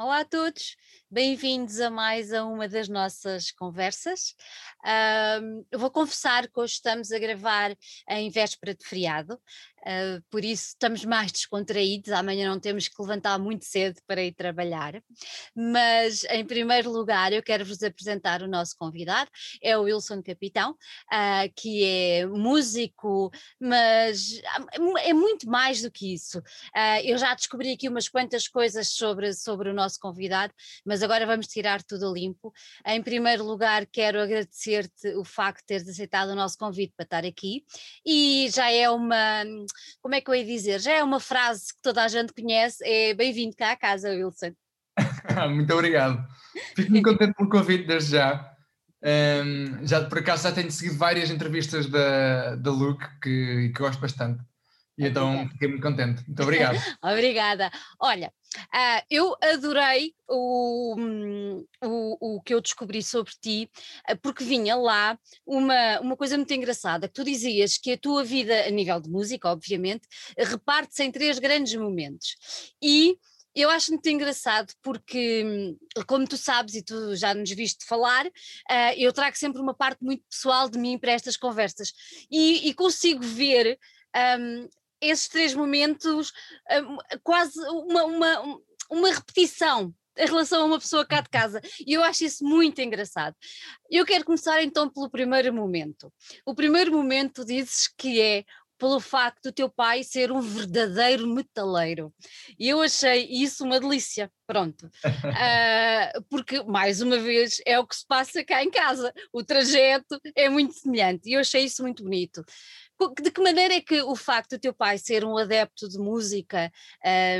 Olá a todos, bem-vindos a mais a uma das nossas conversas. Uh, eu vou confessar que hoje estamos a gravar em véspera de feriado, uh, por isso estamos mais descontraídos. Amanhã não temos que levantar muito cedo para ir trabalhar. Mas, em primeiro lugar, eu quero vos apresentar o nosso convidado, é o Wilson Capitão, uh, que é músico, mas é muito mais do que isso. eu já descobri aqui umas quantas coisas sobre, sobre o nosso nosso convidado, mas agora vamos tirar tudo a limpo. Em primeiro lugar, quero agradecer-te o facto de teres aceitado o nosso convite para estar aqui e já é uma, como é que eu ia dizer, já é uma frase que toda a gente conhece, é bem-vindo cá à casa, Wilson. Muito obrigado. Fico muito contente pelo convite desde já. Um, já por acaso já tenho seguido várias entrevistas da, da Luke que, que gosto bastante. E então fiquei muito contente. Muito obrigado. Obrigada. Olha, uh, eu adorei o, hum, o, o que eu descobri sobre ti, uh, porque vinha lá uma, uma coisa muito engraçada, que tu dizias que a tua vida, a nível de música, obviamente, reparte-se em três grandes momentos. E eu acho muito engraçado porque, hum, como tu sabes e tu já nos viste falar, uh, eu trago sempre uma parte muito pessoal de mim para estas conversas e, e consigo ver um, esses três momentos, hum, quase uma, uma, uma repetição em relação a uma pessoa cá de casa. E eu acho isso muito engraçado. Eu quero começar então pelo primeiro momento. O primeiro momento dizes que é pelo facto do teu pai ser um verdadeiro metaleiro. E eu achei isso uma delícia, pronto. Uh, porque, mais uma vez, é o que se passa cá em casa. O trajeto é muito semelhante e eu achei isso muito bonito de que maneira é que o facto do teu pai ser um adepto de música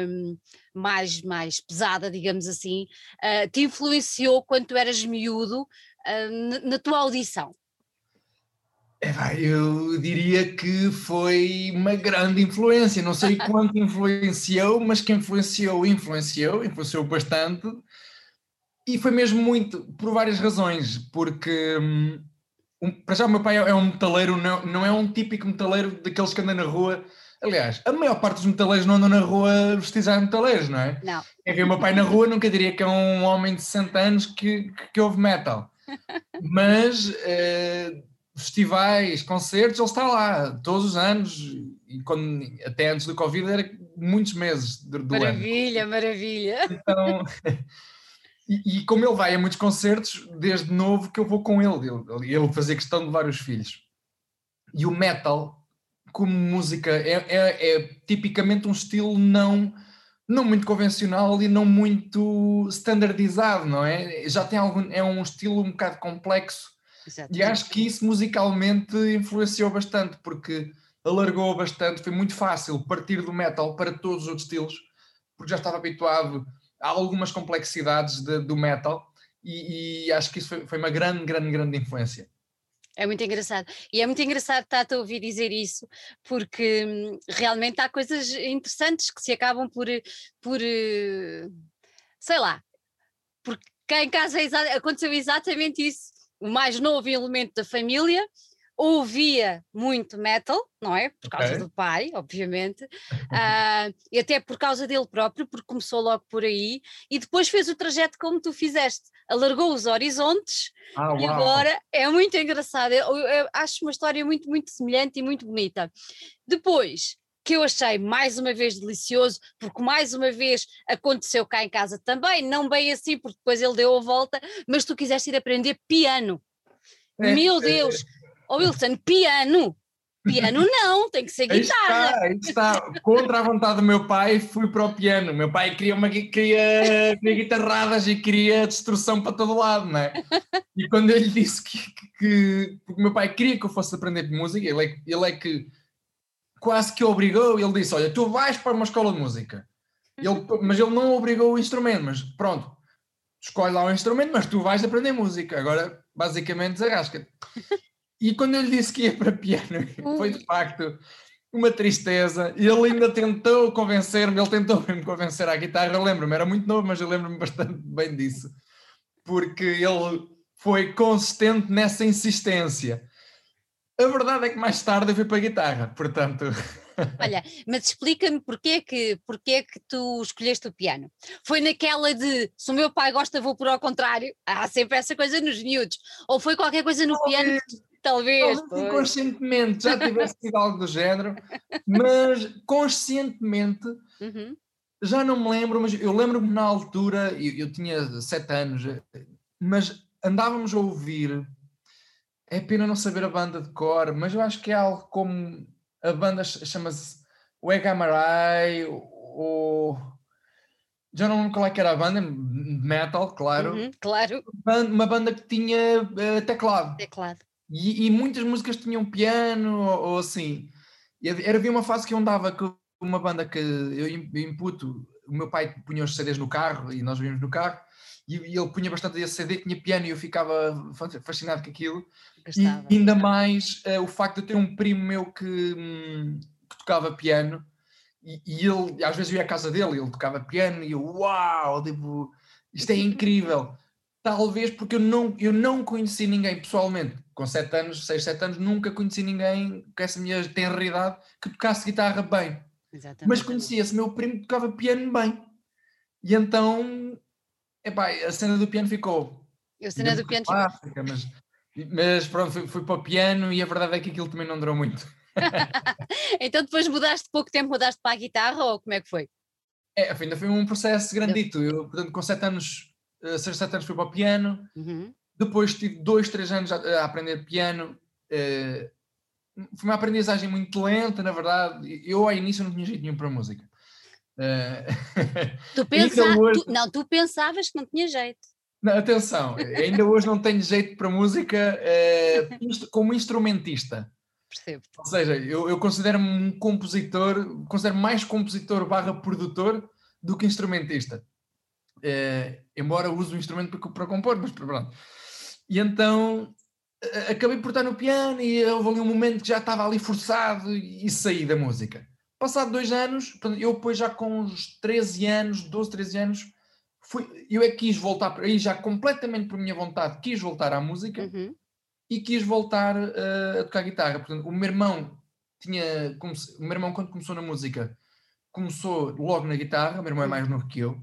um, mais, mais pesada, digamos assim, uh, te influenciou quando tu eras miúdo uh, na tua audição? É, eu diria que foi uma grande influência, não sei quanto influenciou, mas que influenciou, influenciou, influenciou bastante, e foi mesmo muito, por várias razões, porque hum, um, para já o meu pai é, é um metaleiro, não, não é um típico metaleiro daqueles que andam na rua. Aliás, a maior parte dos metaleiros não andam na rua vestidos a metaleiros, não é? Não. É que o meu pai na rua nunca diria que é um homem de 60 anos que, que, que ouve metal. Mas uh, festivais, concertos, ele está lá todos os anos, e quando, até antes do Covid era muitos meses do, do maravilha, ano. Maravilha, maravilha. Então, E, e, como ele vai a muitos concertos, desde novo que eu vou com ele, ele, ele fazia questão de levar os filhos. E o metal, como música, é, é, é, tipicamente um estilo não, não muito convencional e não muito standardizado, não é? Já tem algum, é um estilo um bocado complexo. Exatamente. E acho que isso musicalmente influenciou bastante, porque alargou bastante, foi muito fácil partir do metal para todos os outros estilos, porque já estava habituado há algumas complexidades de, do metal e, e, acho que isso foi, foi, uma grande, grande, grande influência. É muito engraçado. E é muito engraçado estar-te a ouvir dizer isso, porque hum, realmente há coisas interessantes que se acabam por, por eh, sei lá, porque cá em casa é aconteceu exatamente isso. O mais novo elemento da família ouvia muito metal, não é? Por causa okay. do pai, obviamente, uh, e até por causa dele próprio, porque começou logo por aí, e depois fez o trajeto como tu fizeste, alargou os horizontes, ah, e agora é muito engraçado. Eu, eu acho uma história muito, muito semelhante e muito bonita. Depois, que eu achei mais uma vez delicioso, porque mais uma vez aconteceu cá em casa também, não bem assim, porque depois ele deu a volta, mas tu quiseste ir aprender piano. É, Meu é, Deus! É Ô oh, Wilson, piano! Piano não, tem que ser guitarra. Aí está, aí está. Contra a vontade do meu pai, fui para o piano. Meu pai queria, uma, queria, queria guitarradas e queria destruição para todo lado, não é? E quando eu lhe disse que, que, meu pai queria que eu fosse aprender música, ele é, ele é que quase que obrigou, ele disse: Olha, tu vais para uma escola de música. Ele, mas ele não obrigou o instrumento, mas pronto, escolhe lá o instrumento, mas tu vais aprender música. Agora, basicamente, desarrasca-te. E quando eu lhe disse que ia para piano, foi de facto uma tristeza. E ele ainda tentou convencer-me, ele tentou me convencer à guitarra. Eu lembro-me, era muito novo, mas eu lembro-me bastante bem disso, porque ele foi consistente nessa insistência. A verdade é que mais tarde eu fui para a guitarra, portanto. Olha, mas explica-me porquê que, porquê que tu escolheste o piano? Foi naquela de se o meu pai gosta, vou por ao contrário. Há sempre essa coisa nos miúdos. Ou foi qualquer coisa no piano? Talvez. talvez inconscientemente já tivesse sido algo do género, mas conscientemente. Uhum. Já não me lembro, mas eu lembro-me na altura, eu, eu tinha sete anos, mas andávamos a ouvir. É pena não saber a banda de cor, mas eu acho que é algo como a banda chama-se o Egamarai, o. Já não lembro qual é que era a banda, metal, claro. Uhum, claro. Uma banda que tinha uh, teclado. Teclado. E, e, muitas músicas tinham piano ou, ou assim. E era, havia uma fase que eu andava com uma banda que eu imputo, o meu pai punha os CDs no carro e nós vimos no carro, e, e ele punha bastante esse CD, tinha piano e eu ficava fascinado com aquilo. Gostava, e ainda mais uh, o facto de ter um primo meu que, hum, que tocava piano e, e, ele, às vezes eu ia à casa dele, ele tocava piano e eu, uau, tipo, isto é incrível. Talvez porque eu não, eu não conheci ninguém pessoalmente, com 7 anos, 6, 7 anos, nunca conheci ninguém com essa minha tenridade que tocasse guitarra bem. Exatamente. Mas conhecia esse meu primo que tocava piano bem. E então, epá, a cena do piano ficou. A cena do piano clássica, mas mas pronto, fui, fui, para o piano e a verdade é que aquilo também não durou muito. então depois mudaste pouco tempo, mudaste para a guitarra ou como é que foi? É, ainda foi um processo grandito. Eu, portanto, com 7 anos, 6, eh, 7 anos fui para o piano. Uhum. Depois tive 2, 3 anos a, a, aprender piano. Uh, foi uma aprendizagem muito lenta, na verdade. Eu ao início não tinha jeito nenhum para música. Uh, tu, pensa... hoje... tu, não, tu pensavas que não tinha jeito. Não, atenção, ainda hoje não tenho jeito para música eh, como instrumentista. Percebo. Ou seja, eu, eu considero-me um compositor, considero mais compositor barra produtor do que instrumentista. Eh, embora use o instrumento para, para compor, mas pronto. E então acabei por estar no piano e houve ali um momento que já estava ali forçado e saí da música. Passado dois anos, eu depois já com uns 13 anos, 12, 13 anos, fui, eu é que quis voltar, aí já completamente por minha vontade, quis voltar à música uhum. e quis voltar uh, a tocar guitarra. Portanto, o meu irmão tinha, o meu irmão quando começou na música, começou logo na guitarra, o meu irmão é uhum. mais novo que eu,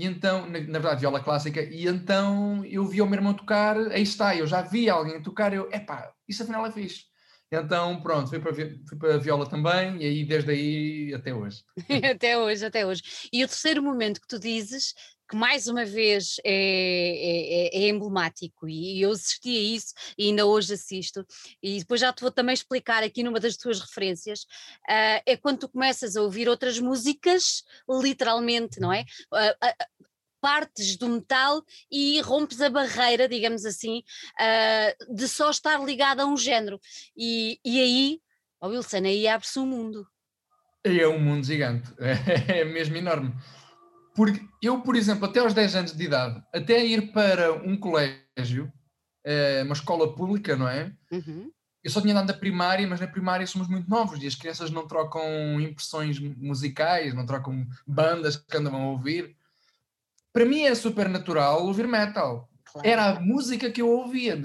e então, na, na, verdade, viola clássica, e então eu vi o meu irmão tocar, aí está, eu já vi alguém tocar, eu, epá, isso afinal é fixe. Então, pronto, fui para, fui para a viola também, e aí desde aí até hoje. até hoje, até hoje. E o terceiro momento que tu dizes, que mais uma vez é, é, é, é emblemático, e eu assisti a isso e ainda hoje assisto, e depois já te vou também explicar aqui numa das tuas referências, uh, é quando tu começas a ouvir outras músicas, literalmente, não é? Uh, uh, partes do metal e rompes a barreira, digamos assim, de só estar ligado a um género. E, e aí, oh Wilson, aí abre-se um mundo. É um mundo gigante, é mesmo enorme. Porque eu, por exemplo, até aos 10 anos de idade, até ir para um colégio, uh, uma escola pública, não é? Uhum. Eu só tinha dado da primária, mas na primária somos muito novos e as crianças não trocam impressões musicais, não trocam bandas que andam a ouvir para mim é super natural ouvir metal. Claro. Era a música que eu ouvia.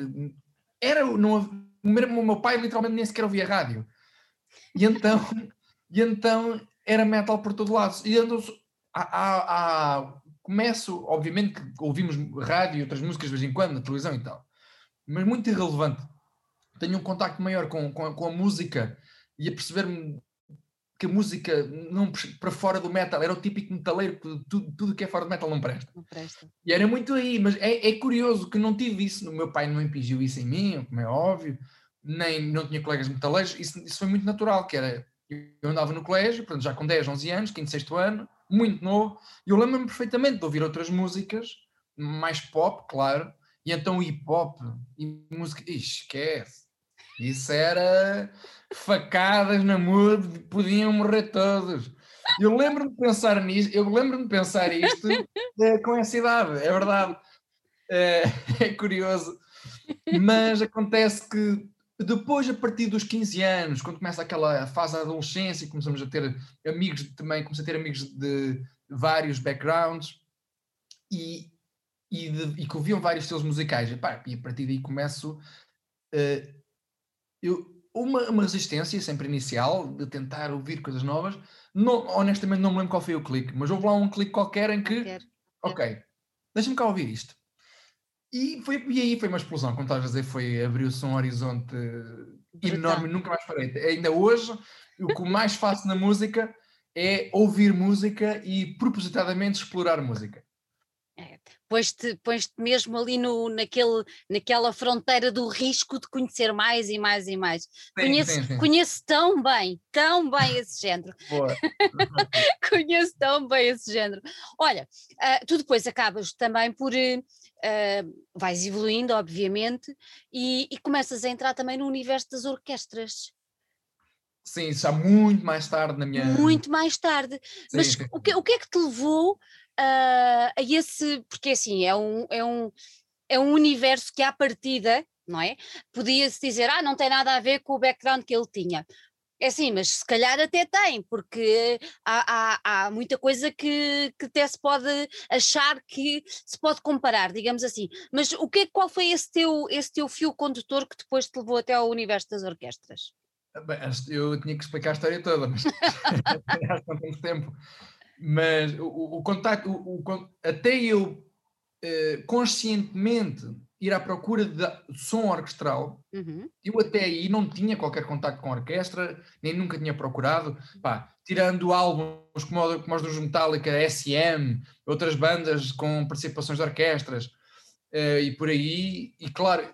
Era, não, o meu pai literalmente nem sequer ouvia rádio. E então, e então era metal por todo lado. E então, há, há, há, começo, obviamente que ouvimos rádio e outras músicas de vez em quando, na televisão e tal, mas muito irrelevante. Tenho um contacto maior com, com, com a música e a perceber-me que a música não, para fora do metal era o típico metaleiro que tudo, tudo que é fora do metal não presta. não presta. E era muito aí, mas é, é curioso que não tive isso, o meu pai não impingiu isso em mim, como é óbvio, nem não tinha colegas metaleiros, isso, isso foi muito natural, que era, eu andava no colégio, portanto, já com 10, 11 anos, quinto, sexto ano, muito novo, e eu lembro-me perfeitamente de ouvir outras músicas, mais pop, claro, e então hip hop, e música, ixi, esquece, isso era facadas na mude, podiam morrer todos. Eu lembro-me de pensar nisso, eu lembro-me de pensar isto é, com essa idade, é verdade. É, é, curioso. Mas acontece que depois, a partir dos 15 anos, quando começa aquela fase da adolescência, começamos a ter amigos também, comecei a ter amigos de vários backgrounds e, e, de, e que ouviam vários estilos musicais. E, pá, e a partir daí começo. Uh, eu, uma, uma resistência sempre inicial de tentar ouvir coisas novas. Não, honestamente não me lembro qual foi o clique, mas houve lá um clique qualquer em que, ok, deixa-me cá ouvir isto. E, foi, e aí foi uma explosão, como estavas a dizer, foi abriu-se um horizonte enorme, nunca mais parei. Ainda hoje, o que mais faço na música é ouvir música e propositadamente explorar música. Pões-te pões mesmo ali no, naquele, naquela fronteira do risco de conhecer mais e mais e mais. Sim, conheço, conheço tão bem, tão bem esse género. Boa. conheço tão bem esse género. Olha, ah, tu depois acabas também por. ah, vais evoluindo, obviamente, e, e começas a entrar também no universo das orquestras, Sim, já muito mais tarde na minha. muito mais tarde. Sim, Mas o que, o que é que te levou ah, a esse. Porque assim, é um, é, um, é um universo que à partida, não é? Podia-se dizer, ah, não tem nada a ver com o background que ele tinha. É assim, mas se calhar até tem, porque há, há, há muita coisa que, que até se pode achar que se pode comparar, digamos assim. Mas o que, é- qual foi esse teu, esse teu fio condutor que depois te levou até ao universo das orquestras? Bem, acho que eu tinha que explicar a história toda, mas não temos tempo. Mas o, o, o contacto, o, o até eu eh, conscientemente ir à procura de som orquestral, Uhum, eu até aí não tinha qualquer contacto com a orquestra, nem nunca tinha procurado. Pá, tirando álbuns como, como os dos Metallica, SM, outras bandas com participações de orquestras eh, e por aí, e claro,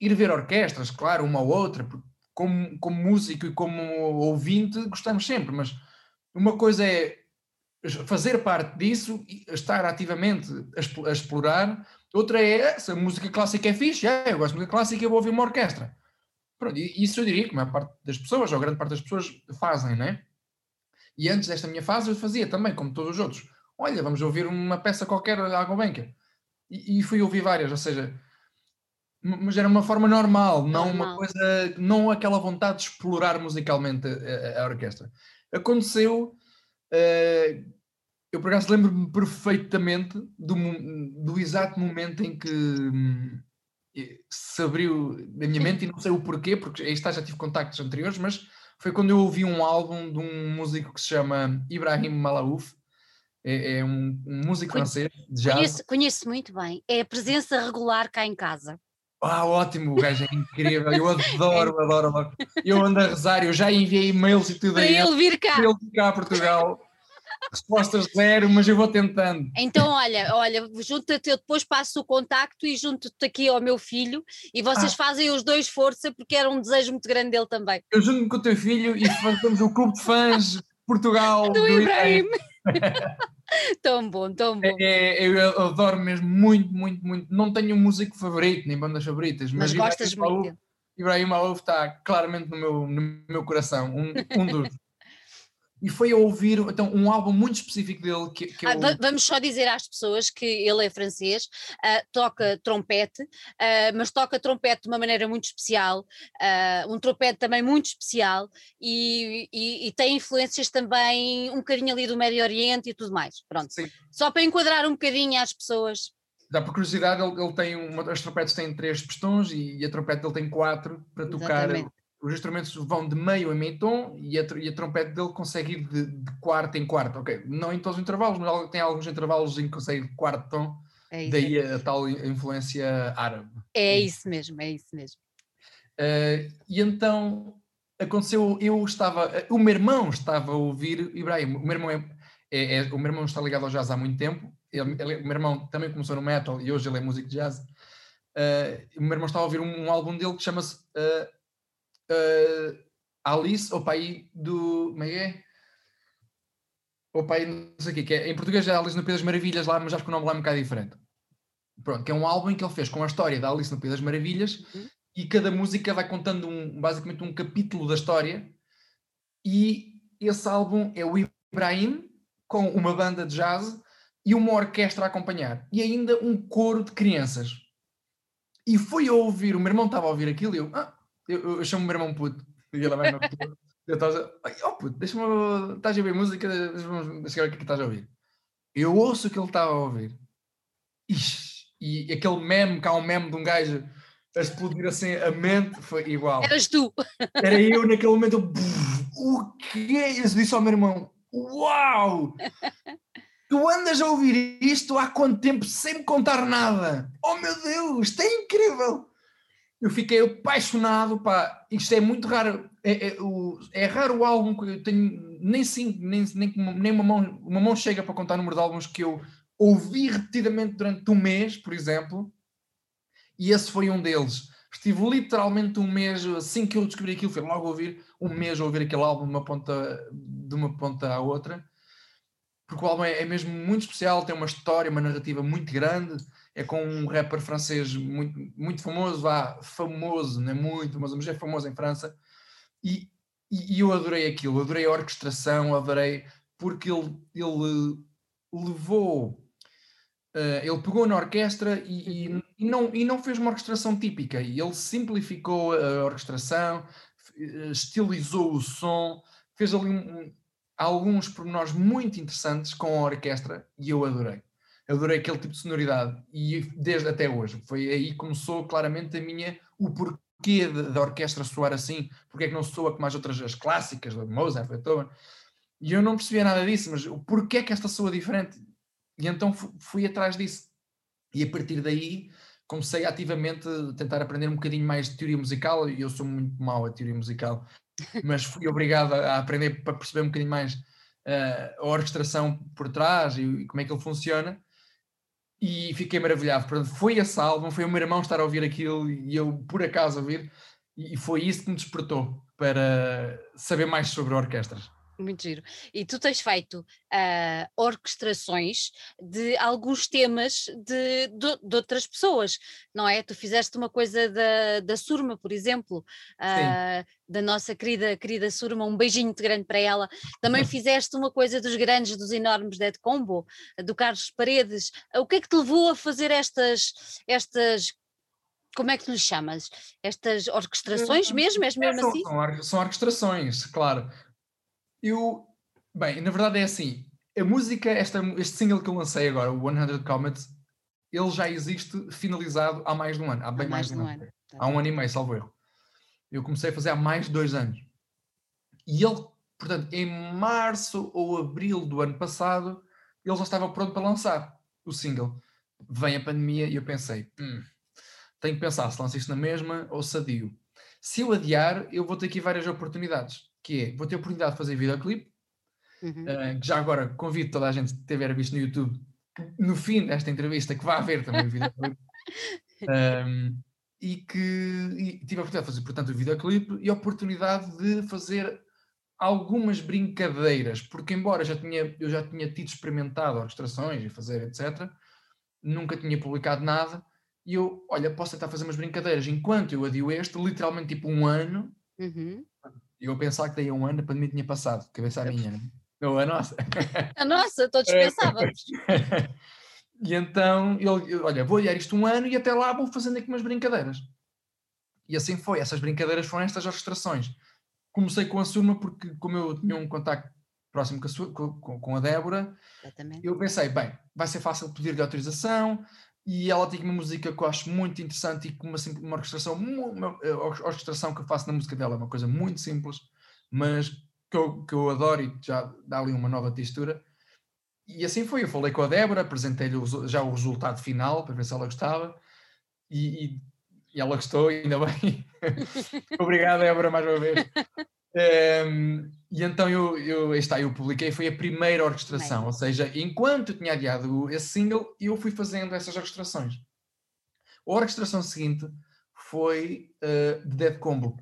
ir ver orquestras, claro, uma ou outra, como, como músico e como ouvinte gostamos sempre, mas uma coisa é fazer parte disso e estar ativamente a, expl- a explorar, outra é se a música clássica é fixe, é, eu gosto de música clássica, eu vou ouvir uma orquestra. Pronto, e isso eu diria que a maior parte das pessoas, ou grande parte das pessoas, fazem, né? E antes desta minha fase eu fazia também, como todos os outros. Olha, vamos ouvir uma peça qualquer à Gulbenkian. E, e fui ouvir várias, ou seja, mas era uma forma normal, não uma Normal. coisa, não aquela vontade de explorar musicalmente a, a- a orquestra. Aconteceu, eh, eu por acaso lembro-me perfeitamente do, do exato momento em que hum, eh, se abriu na minha mente e não sei o porquê, porque aí está, já tive contactos anteriores, mas foi quando eu ouvi um álbum de um músico que se chama Ibrahim Malaouf, é, é um, um músico francês de jazz. Conheço, conheço muito bem. É a presença regular cá em casa. Ah, ótimo, o gajo é incrível, eu adoro, adoro, adoro. Eu ando a rezar, eu já enviei e-mails e tudo Para ele, vir cá. para ele ficar a Portugal. Respostas zero, mas eu vou tentando. Então, olha, olha, junta-te, eu depois passo o contacto e junto-te aqui ao meu filho e vocês fazem os dois força porque era um desejo muito grande dele também. Eu junto-me com o teu filho e fazemos o clube de fãs Portugal. Do do Ibrahim. tão bom, tão bom. É, eu adoro mesmo muito, muito, muito. Não tenho um músico favorito, nem bandas favoritas, Mas mas, gostas Ibrahim muito. Ibrahim Malaouf está claramente no meu, no meu coração, um, um dos. E foi a ouvir então, um álbum muito específico dele que, que Ah, eu. va- vamos só dizer às pessoas que ele é francês, ah, toca trompete, ah, mas toca trompete de uma maneira muito especial, ah, um trompete também muito especial e, e- e tem influências também um bocadinho ali do Médio Oriente e tudo mais. Pronto, Sim. só para enquadrar um bocadinho às pessoas. Dá por curiosidade, ele, ele tem uma, as trompetes têm três pistões e, a trompete dele tem quatro para tocar. Os instrumentos vão de meio a meio tom e a, e a trompete dele consegue ir de, de quarto em quarto. Ok, não em todos os intervalos, mas tem alguns intervalos em que consegue ir de quarto tom, É daí a, tal in- influência árabe. é isso mesmo, é isso mesmo. Uh, e então aconteceu, eu estava, o meu irmão estava a ouvir Ibrahim. O meu irmão, é, é- é- o meu irmão está ligado ao jazz há muito tempo. Ele, ele- o meu irmão também começou no metal e hoje ele é músico de jazz. Uh, o meu irmão estava a ouvir um, um álbum dele que chama-se uh, uh, Alice, o pai do. Como é que é? O pai, não sei o quê, que é, em português é Alice no País das Maravilhas lá, mas acho que o nome lá é um bocado diferente. Pronto, que é um álbum que ele fez com a história da Alice no País das Maravilhas Uhum. e cada música vai contando um, basicamente um capítulo da história e esse álbum é o Ibrahim com uma banda de jazz e uma orquestra a acompanhar e ainda um coro de crianças e fui a ouvir, o meu irmão estava a ouvir aquilo e eu, ah, eu, eu chamo o meu irmão puto e ele vai eu estava a dizer, "Ai, oh puto, deixa-me, estás a ouvir música, deixa-me deixa ver o que é que estás a ouvir eu ouço o que ele estava a ouvir Ixi, e aquele meme, que há um meme de um gajo a explodir assim a mente, foi igual. Eras tu. Era eu naquele momento, eu, o que é isso? Disse ao meu irmão, uau! Tu andas a ouvir isto há quanto tempo sem me contar nada? Oh meu Deus, isto é incrível! Eu fiquei apaixonado, pá, isto é muito raro, é, é, é raro o álbum que eu tenho, nem cinco, nem, nem, nem uma, mão, uma mão chega para contar o número de álbuns que eu ouvi repetidamente durante um mês, por exemplo, e esse foi um deles. Estive literalmente um mês, assim que eu descobri aquilo, foi logo ouvir, um mês a ouvir aquele álbum de uma ponta, de uma ponta à outra porque o álbum é, é, mesmo muito especial, tem uma história, uma narrativa muito grande, é com um rapper francês muito, muito famoso, vá, famoso, não é muito, mas, é famoso em França, e, e, e eu adorei aquilo, adorei a orquestração, adorei, porque ele, ele levou, uh, ele pegou na orquestra e, e, e, não, e não fez uma orquestração típica, e ele simplificou a orquestração, eh, estilizou o som, fez ali um, alguns pormenores muito interessantes com a orquestra e eu adorei. Adorei aquele tipo de sonoridade e desde até hoje. Foi aí que começou claramente a minha, o porquê da orquestra soar assim, porque é que não soa como as outras as clássicas, de Mozart, Beethoven. E eu não percebia nada disso, mas o porquê é que esta soa diferente? E então fui atrás disso. E a partir daí comecei ativamente a tentar aprender um bocadinho mais de teoria musical, e eu sou muito mau a teoria musical, mas fui obrigado a aprender para perceber um bocadinho mais uh, a orquestração por trás e, e, como é que ele funciona. E fiquei maravilhado. Portanto, foi esse álbum, foi o meu irmão estar a ouvir aquilo e eu, por acaso, ouvir, e foi isso que me despertou para saber mais sobre orquestras. Muito giro. E tu tens feito uh, orquestrações de alguns temas de, de, de, outras pessoas, não é? Tu fizeste uma coisa da, da Surma, por exemplo, uh, da nossa querida, querida Surma, um beijinho muito grande para ela. Também fizeste uma coisa dos grandes, dos enormes Dead Combo, do Carlos Paredes. O que é que te levou a fazer estas, estas como é que tu lhes chamas? Estas orquestrações mesmo? És mesmo assim? São, são orquestrações, claro. Eu, bem, na verdade é assim, a música, esta, este single que eu lancei agora, o 100 Comets, ele já existe finalizado há mais de um ano, há bem há mais, de um ano. ano. Há um ano e meio, salvo erro. Eu comecei a fazer há mais de dois anos. E ele, portanto, em março ou abril do ano passado, ele já estava pronto para lançar o single. Vem a pandemia e eu pensei, hum, tenho que pensar se lanço isto na mesma ou se adio. Se eu adiar, eu vou ter aqui várias oportunidades que é, vou ter a oportunidade de fazer videoclipe, uhum. uh, que já agora convido toda a gente que tiver visto no YouTube, no fim desta entrevista, que vá ver também o videoclipe, um, e que e tive a oportunidade de fazer, portanto, o videoclipe e a oportunidade de fazer algumas brincadeiras, porque embora já tinha, eu já tinha tido experimentado orquestrações e fazer etc., nunca tinha publicado nada, e eu, olha, posso tentar fazer umas brincadeiras enquanto eu adio este, literalmente tipo um ano, uhum. Eu pensar que daí a um ano a pandemia tinha passado, cabeça a minha, né? não a nossa. A nossa, todos pensávamos. e então, eu, olha, vou olhar isto um ano e até lá vou fazendo aqui umas brincadeiras. E assim foi, essas brincadeiras foram estas orquestrações. Comecei com a Surma porque, como eu tinha um contacto próximo com a, com, com a Débora, Exatamente. eu pensei, bem, vai ser fácil pedir-lhe autorização, e ela tem uma música que eu acho muito interessante e com uma, uma orquestração, uma, orquestração que eu faço na música dela, é uma coisa muito simples, mas que eu, que eu adoro e já dá ali uma nova textura. E assim foi, eu falei com a Débora, apresentei-lhe já o resultado final para ver se ela gostava e, e, e ela gostou, ainda bem. Obrigado, Débora, mais uma vez. Um, e então eu, eu, está, eu publiquei, foi a primeira orquestração, ou seja, enquanto eu tinha adiado esse single, eu fui fazendo essas orquestrações. A orquestração seguinte foi uh, de Dead Combo.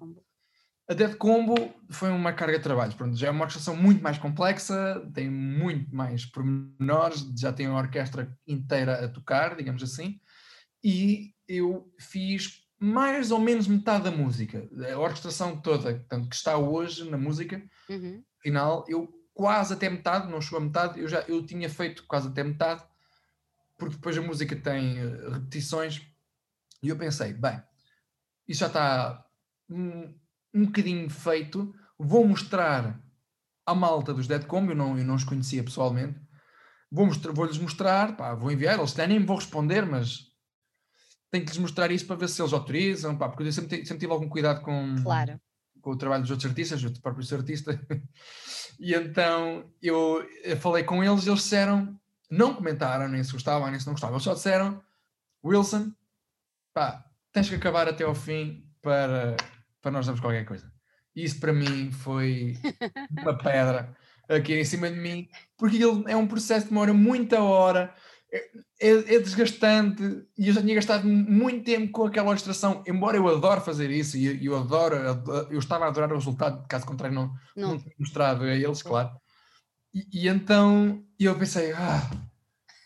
A Dead Combo foi uma carga de trabalho, pronto, já é uma orquestração muito mais complexa, tem muito mais pormenores, já tem uma orquestra inteira a tocar, digamos assim, e eu fiz mais ou menos metade da música, a orquestração toda, tanto que está hoje na música, uhum. final, eu quase até metade, não chegou a metade, eu já eu tinha feito quase até metade, porque depois a música tem uh, repetições, e eu pensei, bem, isso já está um, um bocadinho feito, vou mostrar à malta dos Dead Combo, eu não, eu não os conhecia pessoalmente, vou-lhes mostrar, vou, mostrar, pá, vou enviar, eles nem me vou responder, mas tenho que lhes mostrar isso para ver se eles autorizam, pá, porque eu sempre, sempre tive algum cuidado com, claro. Com o trabalho dos outros artistas, eu próprio sou artista, e então eu, eu falei com eles e eles disseram, não comentaram nem se gostavam nem se não gostavam, eles só disseram, Wilson, pá, tens que acabar até ao fim para, para nós darmos qualquer coisa. Isso para mim foi uma pedra aqui em cima de mim, porque ele é um processo que demora muita hora, é, é, desgastante e eu já tinha gastado muito tempo com aquela ilustração, embora eu adoro fazer isso e eu adoro, eu estava a adorar o resultado, caso contrário não, não. não mostrado a eles, claro. E, e então eu pensei, ah,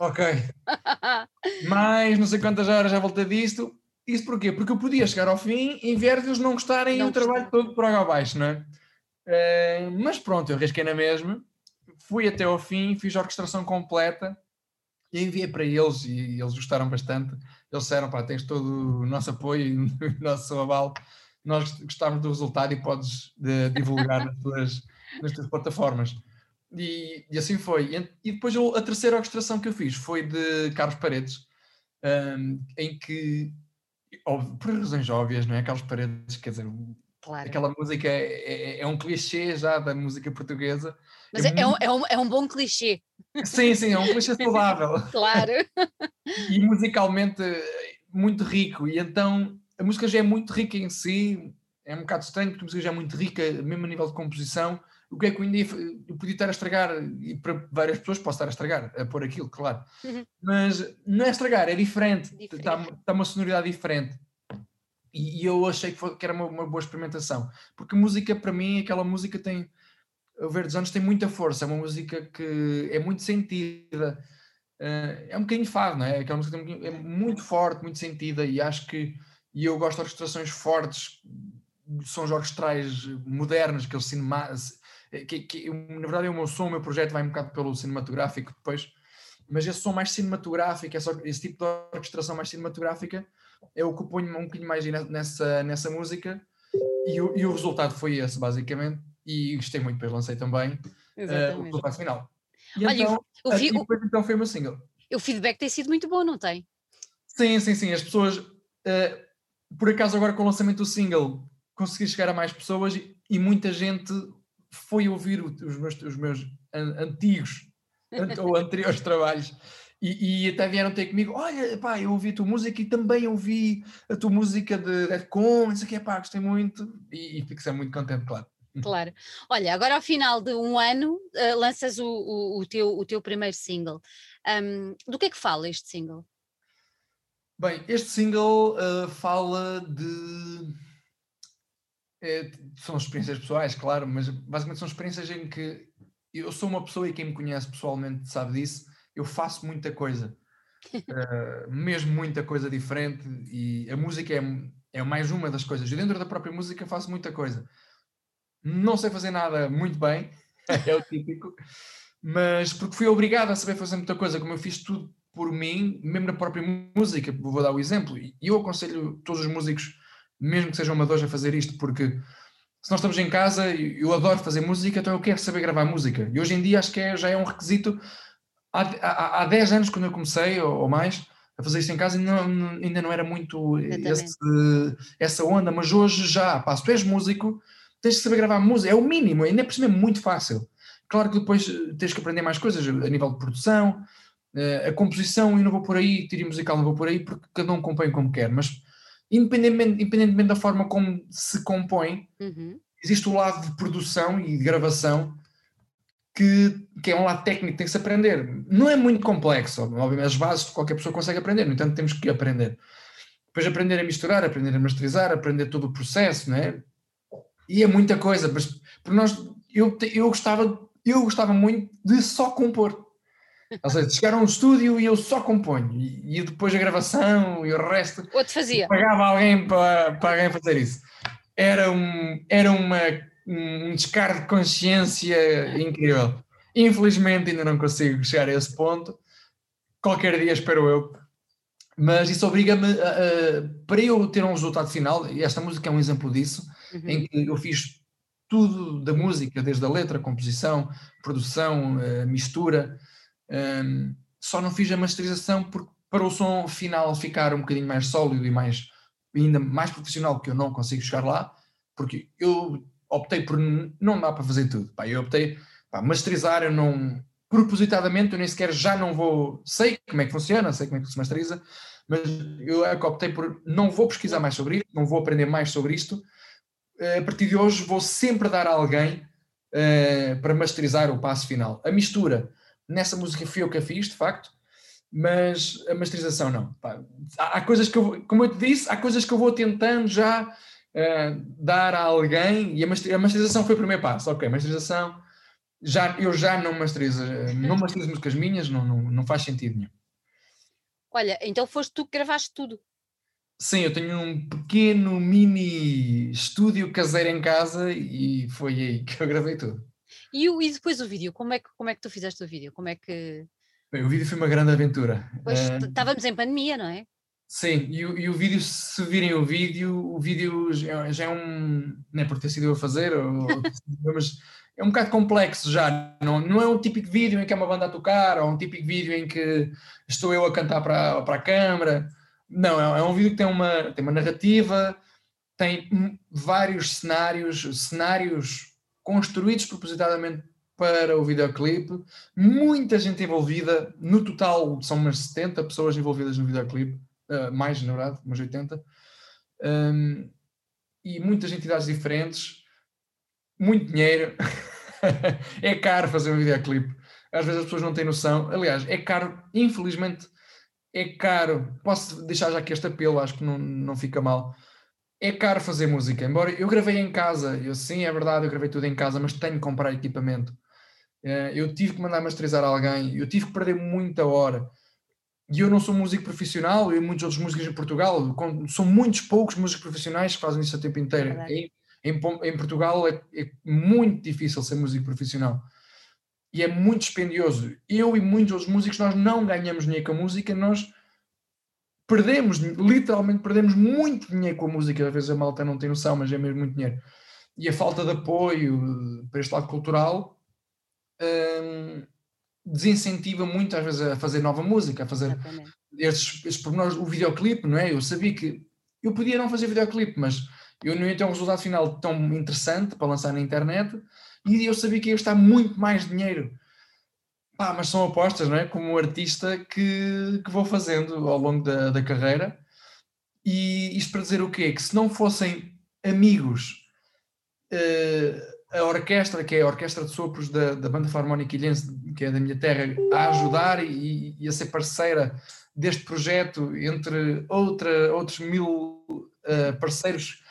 ok, mais não sei quantas horas já voltei disto, isso porquê? Porque eu podia chegar ao fim e ver eles não gostarem não o trabalho todo por água abaixo, não é? Uh, mas pronto, eu arrisquei na mesma, fui até ao fim, fiz a orquestração completa e enviei para eles e eles gostaram bastante. Eles disseram: pá, tens todo o nosso apoio e o nosso aval. Nós gostamos do resultado e podes de, divulgar nas, tuas, nas tuas plataformas. E, e, assim foi. E, depois eu, a terceira orquestração que eu fiz foi de Carlos Paredes, um, em que, por razões óbvias, não é? Carlos Paredes, quer dizer, Claro. Aquela música é, é, é, um clichê já da música portuguesa. Mas é, é, muito... é, um, é um bom clichê. Sim, sim, é um clichê saudável. claro. E musicalmente muito rico. E então a música já é muito rica em si. É um bocado estranho porque a música já é muito rica, mesmo a nível de composição. O que é que eu ainda eu podia estar a estragar, e para várias pessoas posso estar a estragar, a pôr aquilo, claro. Uhum. Mas não é estragar, é diferente. diferente. Está, está uma sonoridade diferente. E, e eu achei que, foi, que era uma, uma, boa experimentação, porque música, para mim, aquela música tem. O Verdes Anos tem muita força, é uma música que é muito sentida, uh, é um bocadinho fado, não é? Aquela música é muito forte, muito sentida, e acho que. E eu gosto de orquestrações fortes, sons orquestrais modernos, aquele cinema. Que, que, na verdade, é o meu som, o meu projeto vai um bocado pelo cinematográfico depois, mas esse som mais cinematográfico, esse, esse tipo de orquestração mais cinematográfica, é o que ponho um bocadinho mais nessa, nessa música e o, e o resultado foi esse, basicamente. E gostei muito, depois lancei também uh, o resultado final. E Olha, então, o, vi, depois, então foi o meu single. O feedback tem sido muito bom, não tem? Sim, sim, sim. As pessoas, uh, por acaso, agora com o lançamento do single, consegui chegar a mais pessoas e, e muita gente foi ouvir os meus, os meus antigos ou anteriores trabalhos e, e, até vieram ter comigo, olha, pá, eu ouvi a tua música e também ouvi a tua música de Deadcon, isso aqui, pá, gostei muito e, e fico sempre muito contente, claro. Claro. Olha, agora ao final de um ano uh, lanças o, o, o, teu, o teu primeiro single. Um, do que é que fala este single? Bem, este single uh, fala de. É, são experiências pessoais, claro, mas basicamente são experiências em que eu sou uma pessoa e quem me conhece pessoalmente sabe disso eu faço muita coisa, uh, mesmo muita coisa diferente, e a música é, é mais uma das coisas. E dentro da própria música faço muita coisa. Não sei fazer nada muito bem, é o típico, mas porque fui obrigado a saber fazer muita coisa, como eu fiz tudo por mim, mesmo na própria música, vou dar o exemplo, e eu aconselho todos os músicos, mesmo que sejam amadores, a fazer isto, porque se nós estamos em casa, eu adoro fazer música, então eu quero saber gravar música. E hoje em dia acho que é, já é um requisito há, há, há 10 anos, quando eu comecei, ou, ou mais, a fazer isso em casa, ainda não, ainda não era muito esse, essa onda, mas hoje já, pá, se tu és músico, tens que saber gravar música, é o mínimo, ainda é por cima é muito fácil. Claro que depois tens que aprender mais coisas a nível de produção, eh, a composição, e não vou por aí, tiro musical não vou por aí, porque cada um compõe como quer, mas independentemente, independentemente da forma como se compõe, uhum. existe o lado de produção e de gravação que, que é um lado técnico que tem que se aprender. Não é muito complexo, obviamente, as bases qualquer pessoa consegue aprender, no entanto, temos que aprender. Depois aprender a misturar, aprender a masterizar, aprender todo o processo, não é? E é muita coisa, mas por nós, eu, eu, gostava, eu gostava muito de só compor. Ou seja, chegar a um estúdio e eu só componho. E, e depois a gravação e o resto. Outro fazia. Pagava alguém para, para alguém fazer isso. Era, um, era uma um descargo de consciência incrível. Infelizmente ainda não consigo chegar a esse ponto. Qualquer dia espero eu. Mas isso obriga-me para eu ter um resultado final, e esta música é um exemplo disso, uhum. em que eu fiz tudo da música, desde a letra, composição, produção, mistura. Um, só não fiz a masterização porque para o som final ficar um bocadinho mais sólido e mais ainda mais profissional, que eu não consigo chegar lá, porque eu optei por não dá para fazer tudo. Pá, eu optei para masterizar, eu não propositadamente, eu nem sequer já não vou, sei como é que funciona, sei como é que se masteriza, mas eu é que optei por não vou pesquisar mais sobre isto, não vou aprender mais sobre isto. Eh, a partir de hoje vou sempre dar a alguém uh, para masterizar o passo final. A mistura, nessa música fui eu que a fiz, de facto, mas a masterização não. Pá, há, coisas que eu, como eu te disse, há coisas que eu vou tentando já uh, dar a alguém e a, master, a masterização foi o primeiro passo. Ok, masterização, já, eu já não masterizo, não masterizo músicas minhas, não, não, não faz sentido nenhum. Olha, então foste tu que gravaste tudo. Sim, eu tenho um pequeno mini estúdio caseiro em casa e foi aí que eu gravei tudo. E, e depois o vídeo, como é, que, como é que tu fizeste o vídeo? Como é que. Bem, o vídeo foi uma grande aventura. Pois uh, estávamos em pandemia, não é? Sim, e, e, o vídeo, se virem o vídeo, o vídeo já, é um. Não é por ter sido eu a fazer, ou, mas é um bocado complexo já. Não, não é um típico vídeo em que é uma banda a tocar, ou um típico vídeo em que estou eu a cantar para, para a câmara. Não, é, é um vídeo que tem uma, tem uma narrativa, tem vários cenários, cenários construídos propositadamente para o videoclipe, muita gente envolvida, no total são umas 70 pessoas envolvidas no videoclipe, uh, mais na verdade, umas 80, um, e muitas entidades diferentes, muito dinheiro, é caro fazer um videoclipe, às vezes as pessoas não têm noção, aliás, é caro, infelizmente, é caro, posso deixar já aqui este apelo, acho que não, não fica mal, é caro fazer música, embora eu gravei em casa, eu sim, é verdade, eu gravei tudo em casa, mas tenho que comprar equipamento. Eh, eu tive que mandar masterizar alguém, eu tive que perder muita hora. E eu não sou músico profissional, e muitos outros músicos em Portugal, são muitos poucos músicos profissionais que fazem isso o tempo inteiro. É em, em, em, Portugal é, é, muito difícil ser músico profissional. E é muito dispendioso. Eu e muitos outros músicos, nós não ganhamos dinheiro com a música, nós perdemos, literalmente perdemos muito dinheiro com a música. Às vezes a malta não tem noção, mas é mesmo muito dinheiro. E a falta de apoio para este lado cultural hum, desincentiva muito às vezes a fazer nova música, a fazer estes, estes pormenores, o videoclipe, não é? Eu sabia que eu podia não fazer videoclipe, mas eu não ia ter um resultado final tão interessante para lançar na internet e eu sabia que ia gastar muito mais dinheiro Pá, mas são apostas, não é? Como artista que, que vou fazendo ao longo da, da carreira. E isto para dizer o quê? Que se não fossem amigos, uh, a orquestra, que é a Orquestra de Sopros da, da Banda Farmónica Ilhense, que é da minha terra, a ajudar e, e a ser parceira deste projeto, entre outra, outros mil uh, parceiros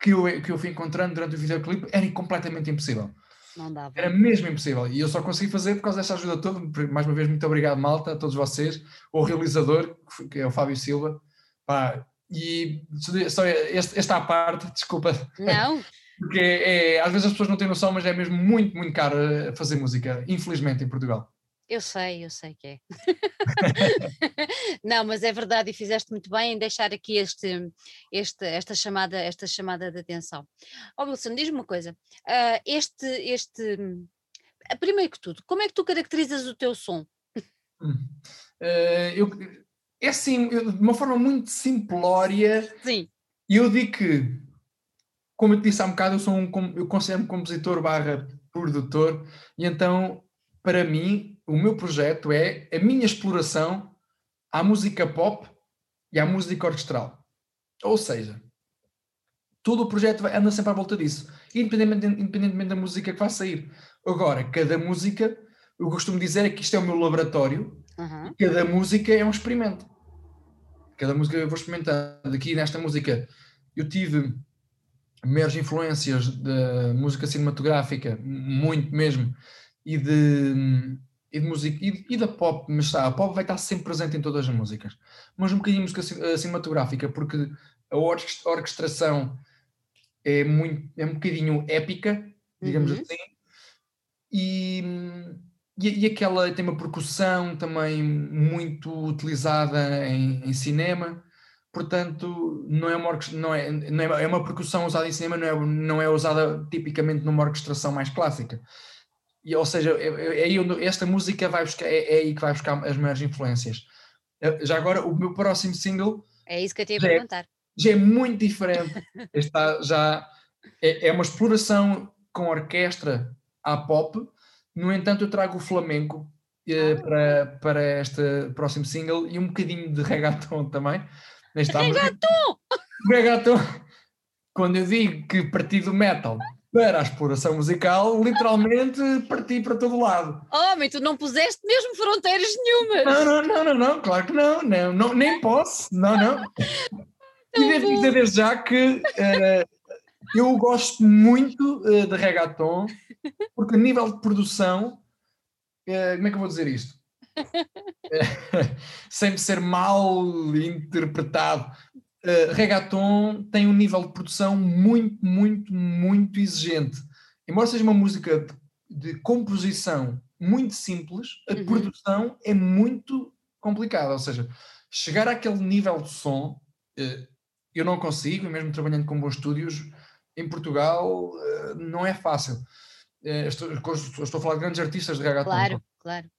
que eu, que eu fui encontrando durante o videoclipe, era completamente impossível. Não dava. Era mesmo impossível. E eu só consegui fazer por causa dessa ajuda toda. Mais uma vez, muito obrigado, Malta, a todos vocês. O realizador, que é o Fábio Silva. Pá, e só esta à parte, desculpa. Não. Porque é, às vezes as pessoas não têm noção, mas é mesmo muito, muito caro fazer música, infelizmente, em Portugal. Eu sei, eu sei que é. não, mas é verdade e fizeste muito bem em deixar aqui este, este, esta, chamada, esta chamada de atenção. Ó oh, Wilson, diz-me uma coisa. Uh, este, este, primeiro que tudo, como é que tu caracterizas o teu som? Uh, eu, é assim, de uma forma muito simplória. Sim. Eu digo que, como eu te disse há um bocado, eu sou um, eu considero-me compositor barra produtor, e então, para mim, o meu projeto é a minha exploração à música pop e à música orquestral. Ou seja, todo o projeto anda sempre à volta disso, independentemente, independentemente da música que vai sair. Agora, cada música, eu costumo dizer é que isto é o meu laboratório, uhum. cada música é um experimento. Cada música eu vou experimentando. Aqui nesta música eu tive maiores influências da música cinematográfica, muito mesmo, e de e de música e, e, da pop, mas está, a pop vai estar sempre presente em todas as músicas, mas um bocadinho de música eh, cinematográfica, porque a orquestração é, muito, é um bocadinho épica, digamos uhum. assim, e, e, e, aquela tem uma percussão também muito utilizada em, em cinema, portanto não é uma não é, não é, é uma percussão usada em cinema, não é, não é usada tipicamente numa orquestração mais clássica. E, ou seja, é, é, é esta música vai buscar, é, é, aí que vai buscar as maiores influências. Eh, já agora, o meu próximo single. É isso que eu tinha a é perguntar. já é muito diferente. Está já. É, é uma exploração com orquestra à pop. No entanto, eu trago o flamenco eh, ah. para, para este próximo single e um bocadinho de reggaeton também. Reggaeton! Reggaeton! Quando eu digo que parti do metal para a exploração musical, literalmente parti para todo lado. Oh, mas tu não puseste mesmo fronteiras nenhumas. Não, não, não, não, não claro que não, não, não nem posso, não, não. e devo dizer desde já que uh, eu gosto muito uh, de reggaeton, porque a nível de produção, uh, como é que eu vou dizer isto? Sem ser mal interpretado, uh, reggaeton tem um nível de produção muito, muito, muito exigente. Embora seja uma música de, de composição muito simples, a uhum. produção é muito complicada. Ou seja, chegar àquele nível de som, uh, eu não consigo, mesmo trabalhando com bons estúdios, em Portugal uh, não é fácil. Estou, estou, a falar de grandes artistas de reggaeton. Claro, claro.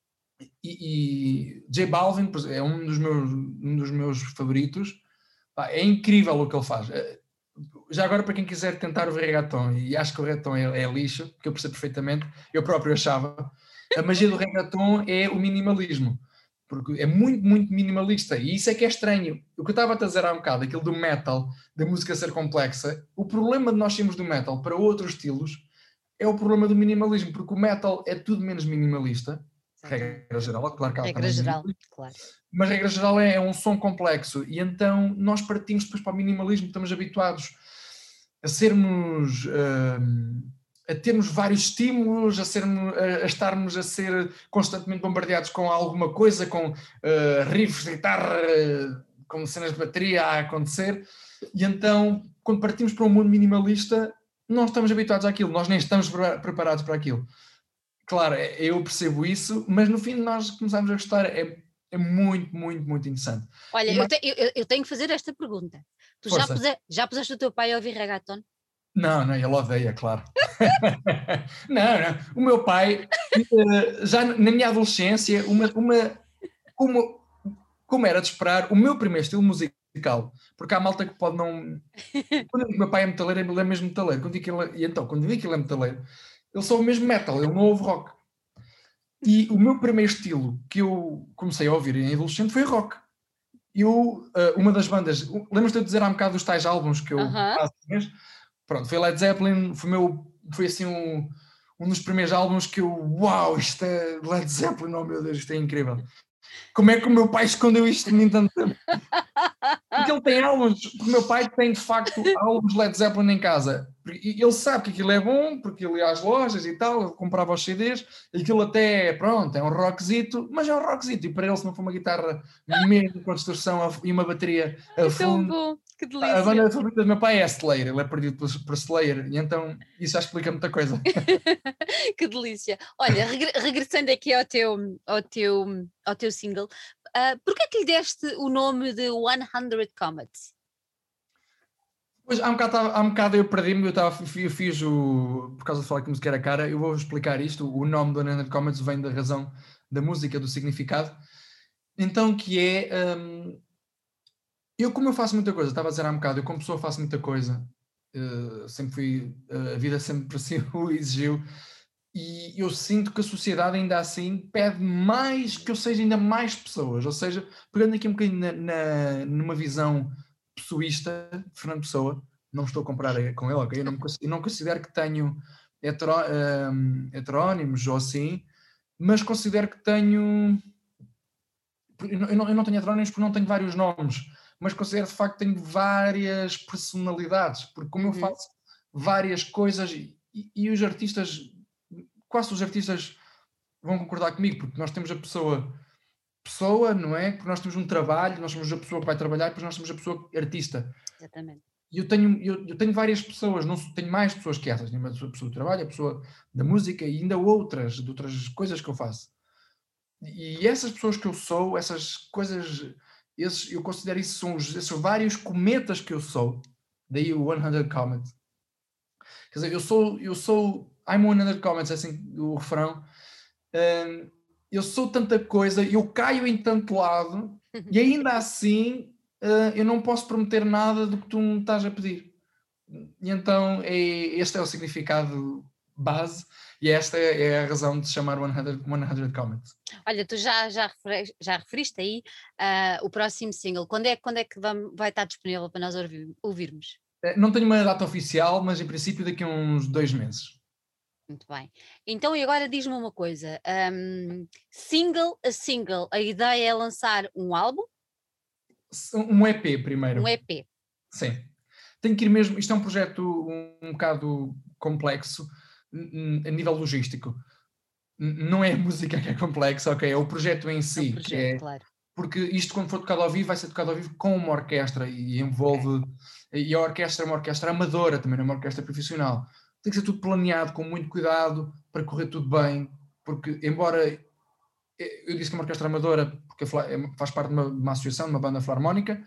E, J Balvin é um dos meus, um dos meus favoritos é incrível o que ele faz. Eh, já agora, para quem quiser tentar o reggaeton, e acho que o reggaeton é, é lixo, que eu percebo perfeitamente, eu próprio achava, a magia do reggaeton é o minimalismo, porque é muito, muito minimalista, e isso é que é estranho. O que eu estava a dizer há um bocado, aquilo do metal, da música ser complexa, o problema de nós sermos do metal para outros estilos é o problema do minimalismo, porque o metal é tudo menos minimalista, regra geral, claro que há regra geral, claro. mas regra geral é, é, um som complexo. E então nós partimos depois para o minimalismo, estamos habituados a sermos uh, a termos vários estímulos, a, sermos, a, estarmos a ser constantemente bombardeados com alguma coisa, com uh, riffs de guitarra, com cenas de bateria a acontecer, e então quando partimos para um mundo minimalista, não estamos habituados àquilo, nós nem estamos preparados para aquilo. Claro, é, eu percebo isso, mas no fim nós começamos a gostar. É, é muito, muito, muito interessante. Olha, eu, te, eu, eu, tenho que fazer esta pergunta. Tu já, puse, já puseste o teu pai a ouvir reggaeton? Não, não, ele odeia, claro. não, não. O meu pai, eh, já na minha adolescência, uma, uma, como, como era de esperar, o meu primeiro estilo musical, porque há malta que pode não. Quando o meu pai é metaleiro, ele é mesmo metaleiro. Quando ele, e então, quando vi que ele é metaleiro, só o mesmo metal, ele não ouve rock. E o meu primeiro estilo que eu comecei a ouvir em adolescente foi rock. Eu, uh, uma das bandas, lembras-te de dizer há um bocado dos tais álbuns que eu uh -huh. faço mesmo? Pronto, foi Led Zeppelin, foi, meu, foi assim um, um dos primeiros álbuns que eu, uau, isto é Led Zeppelin, oh meu Deus, isto é incrível. Como é que o meu pai escondeu isto de mim tanto tempo? Porque ele tem álbuns, o meu pai tem de facto álbuns Led Zeppelin em casa. Ele sabe que aquilo é bom, porque ele ia às lojas e tal, ele comprava os CDs, aquilo até, pronto, é um rockzito, mas é um rockzito, e para ele se não for uma guitarra mesmo com distorção e uma bateria a fundo... Bom. Que delícia. A banda favorita do meu pai é Slayer, ele é perdido por, por Slayer, e então isso já explica muita coisa. que delícia. Olha, regressando aqui ao teu, ao teu, ao teu single, uh, porquê é que lhe deste o nome de 100 Comets? Pois, há um bocado, há um bocado eu perdi-me, eu, eu fiz o. Por causa de falar que música era cara, eu vou explicar isto. O nome do 100 Comets vem da razão da música, do significado. Então, que é. Um, eu, como eu faço muita coisa, estava a dizer há um bocado, eu como pessoa faço muita coisa, uh, sempre fui, uh, a vida sempre assim o exigiu, e eu sinto que a sociedade ainda assim pede mais que eu seja ainda mais pessoas, ou seja, pegando aqui um bocadinho na, na, numa visão pessoista, Fernando Pessoa, não estou a comparar com ele, ok? Eu não, eu não considero que tenho hetero, um, heterónimos ou assim, mas considero que tenho. Eu não, eu não tenho heterónimos porque não tenho vários nomes mas considero de facto que tenho várias personalidades, porque como eu uhum. faço várias coisas e, e, os artistas, quase os artistas vão concordar comigo, porque nós temos a pessoa pessoa, não é? Porque nós temos um trabalho, nós somos a pessoa que vai trabalhar, depois nós somos a pessoa artista. Exatamente. E eu tenho, eu, eu, tenho várias pessoas, não tenho mais pessoas que essas, tenho a pessoa do trabalho, a pessoa da música e ainda outras, de outras coisas que eu faço. E essas pessoas que eu sou, essas coisas esses, eu considero isso são os, esses vários cometas que eu sou, daí o 100 Comets. Quer dizer, eu sou, eu sou, I'm 100 Comets, é assim o refrão. Um, eu sou tanta coisa, eu caio em tanto lado E ainda assim, uh, eu não posso prometer nada do que tu me estás a pedir. E então, é, este é o significado base e esta é a razão de se chamar 100, 100 Comments. Olha, tu já, já, referiste, já referiste aí uh, o próximo single. Quando é, quando é que vai estar disponível para nós ouvir, ouvirmos? Eh, não tenho uma data oficial, mas em princípio daqui a uns dois meses. Muito bem. Então, e agora diz-me uma coisa: um, single a single, a ideia é lançar um álbum? Um EP primeiro. Um EP. Sim. Tem que ir mesmo. Isto é um projeto um, um bocado complexo a nível logístico. Não é a música que é complexa, ok? É o projeto em si. É projeto, é, claro. Porque isto, quando for tocado ao vivo, vai ser tocado ao vivo com uma orquestra e envolve. Okay. E a orquestra é uma orquestra amadora, também não é uma orquestra profissional. Tem que ser tudo planeado com muito cuidado para correr tudo bem, porque, embora eu disse que é uma orquestra amadora, porque é, faz parte de uma, de uma associação, de uma banda filarmónica,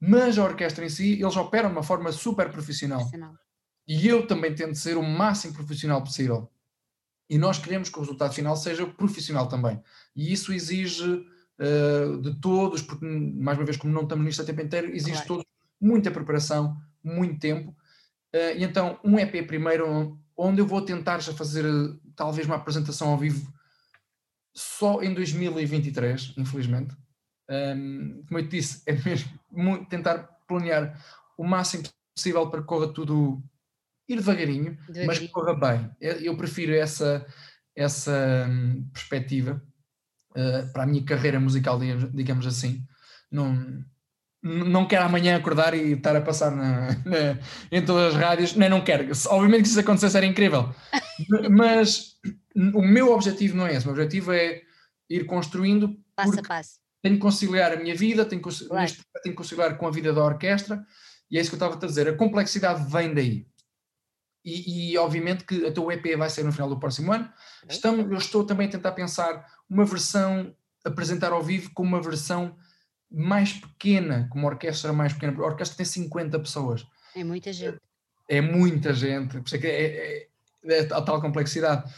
mas a orquestra em si, eles operam de uma forma super profissional. profissional. E eu também tento ser o máximo profissional possível. E nós queremos que o resultado final seja profissional também. E isso exige uh, de todos, porque, mais uma vez, como não estamos nisto a tempo inteiro, exige claro. todos muita preparação, muito tempo. Uh, e então, um EP primeiro, onde eu vou tentar já fazer talvez uma apresentação ao vivo só em 2023, infelizmente. Um, como eu te disse, é mesmo muito, tentar planear o máximo possível para que corra tudo ir devagarinho, devagarinho. mas que corra bem. Eu prefiro essa, essa hum, perspectiva uh, para a minha carreira musical, digamos, assim. Não, não quero amanhã acordar e estar a passar na, na, em todas as rádios. Não, não quero. Obviamente que se isso acontecesse era incrível. mas o meu objetivo não é esse. O meu objetivo é ir construindo. Passo a passo. Tenho que conciliar a minha vida, tenho que, claro. tenho que conciliar com a vida da orquestra. E é isso que eu estava a dizer. A complexidade vem daí e, e, obviamente que até o EP vai ser no final do próximo ano. Estamos, eu estou também a tentar pensar uma versão, apresentar ao vivo com uma versão mais pequena, com uma orquestra mais pequena. A orquestra tem 50 pessoas. É muita gente. É, é muita gente, por isso é que é, é, é a tal complexidade.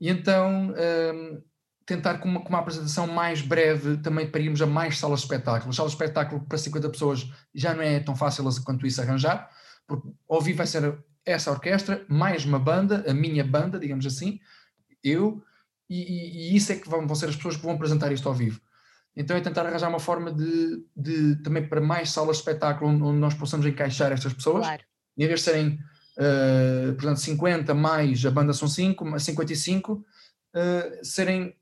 E então um, tentar com uma, com uma, apresentação mais breve também para irmos a mais salas de espetáculo. Salas de espetáculo para 50 pessoas já não é tão fácil quanto isso arranjar, porque ao vivo vai ser essa orquestra, mais uma banda, a minha banda, digamos assim, eu, e, e, isso é que vão, vão, ser as pessoas que vão apresentar isto ao vivo. Então é tentar arranjar uma forma de, de também para mais salas de espetáculo onde, onde nós possamos encaixar estas pessoas, claro. em vez de serem, uh, portanto, 50 mais a banda são 5, 55, uh, serem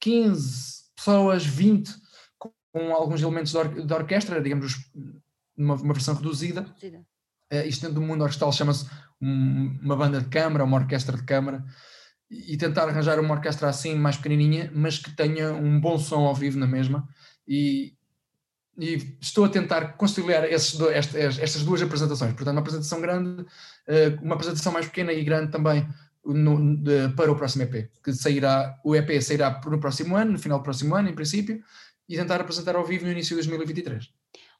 15 pessoas, 20, com, com alguns elementos da, or, orquestra, digamos, uma, uma versão reduzida. reduzida uh, isto dentro do mundo orquestral chama-se um, uma banda de câmara, uma orquestra de câmara, e tentar arranjar uma orquestra assim, mais pequenininha, mas que tenha um bom som ao vivo na mesma, e, e estou a tentar conciliar esses estas, estas, duas apresentações, portanto uma apresentação grande, uh, uma apresentação mais pequena e grande também no, de, para o próximo EP, que sairá, o EP sairá no próximo ano, no final do próximo ano, em princípio, e tentar apresentar ao vivo no início de 2023.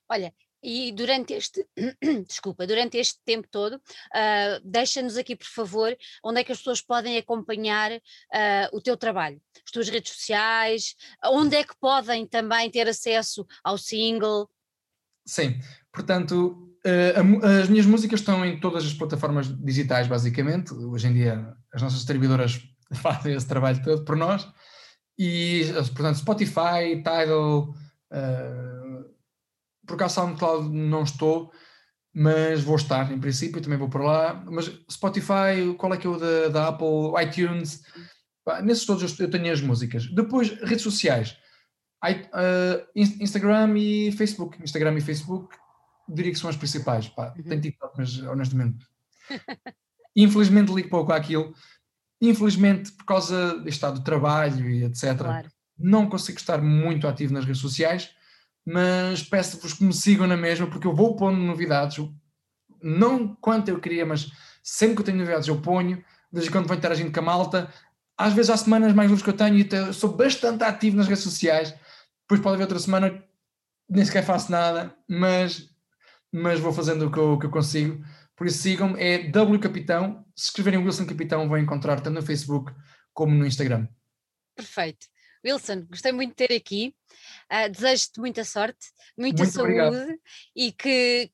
Olha, e durante este, desculpa, durante este tempo todo, uh, deixa-nos aqui, por favor, onde é que as pessoas podem acompanhar uh, o teu trabalho, as tuas redes sociais, onde é que podem também ter acesso ao single? Sim, portanto, uh, as minhas músicas estão em todas as plataformas digitais, basicamente. Hoje em dia, as nossas distribuidoras fazem esse trabalho todo por nós. E, portanto, Spotify, Tidal, por acaso SoundCloud não estou, mas vou estar em princípio, também vou por lá. Mas Spotify, qual é que é o da, da Apple, iTunes, pá, nesses todos eu tenho as músicas. Depois, redes sociais, I, uh, Instagram e Facebook. Instagram e Facebook diria que são as principais. Pá, uhum. Tenho TikTok, mas honestamente. Infelizmente ligo pouco àquilo. Infelizmente, por causa do estado do trabalho e etc., claro. não consigo estar muito ativo nas redes sociais mas peço-vos que me sigam na mesma, porque eu vou pondo novidades, não quanto eu queria, mas sempre que eu tenho novidades eu ponho, desde quando vou interagindo com a malta. Às vezes há semanas mais livres que eu tenho e sou bastante ativo nas redes sociais, depois pode haver outra semana nem sequer faço nada, mas, mas vou fazendo o que eu, que eu consigo. Por isso sigam-me, é W Capitão. Se escreverem Wilson Capitão, vão encontrar tanto no Facebook como no Instagram. Perfeito. Wilson, gostei muito de ter aqui. Uh, Desejo-te muita sorte, muita Muito saúde obrigado. e que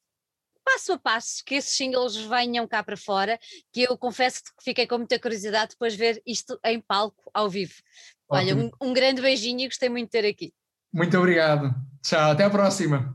passo a passo que esses singles venham cá para fora, que eu confesso que fiquei com muita curiosidade depois de ver isto em palco, ao vivo. Olha, um, um grande beijinho e gostei muito de ter aqui. Muito obrigado. Tchau, até a próxima.